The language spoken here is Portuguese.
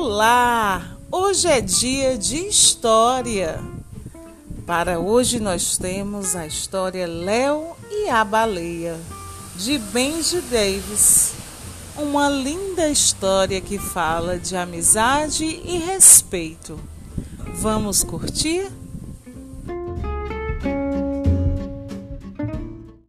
Olá! Hoje é dia de história. Para hoje nós temos a história Léo e a Baleia, de Benji Davis. Uma linda história que fala de amizade e respeito. Vamos curtir?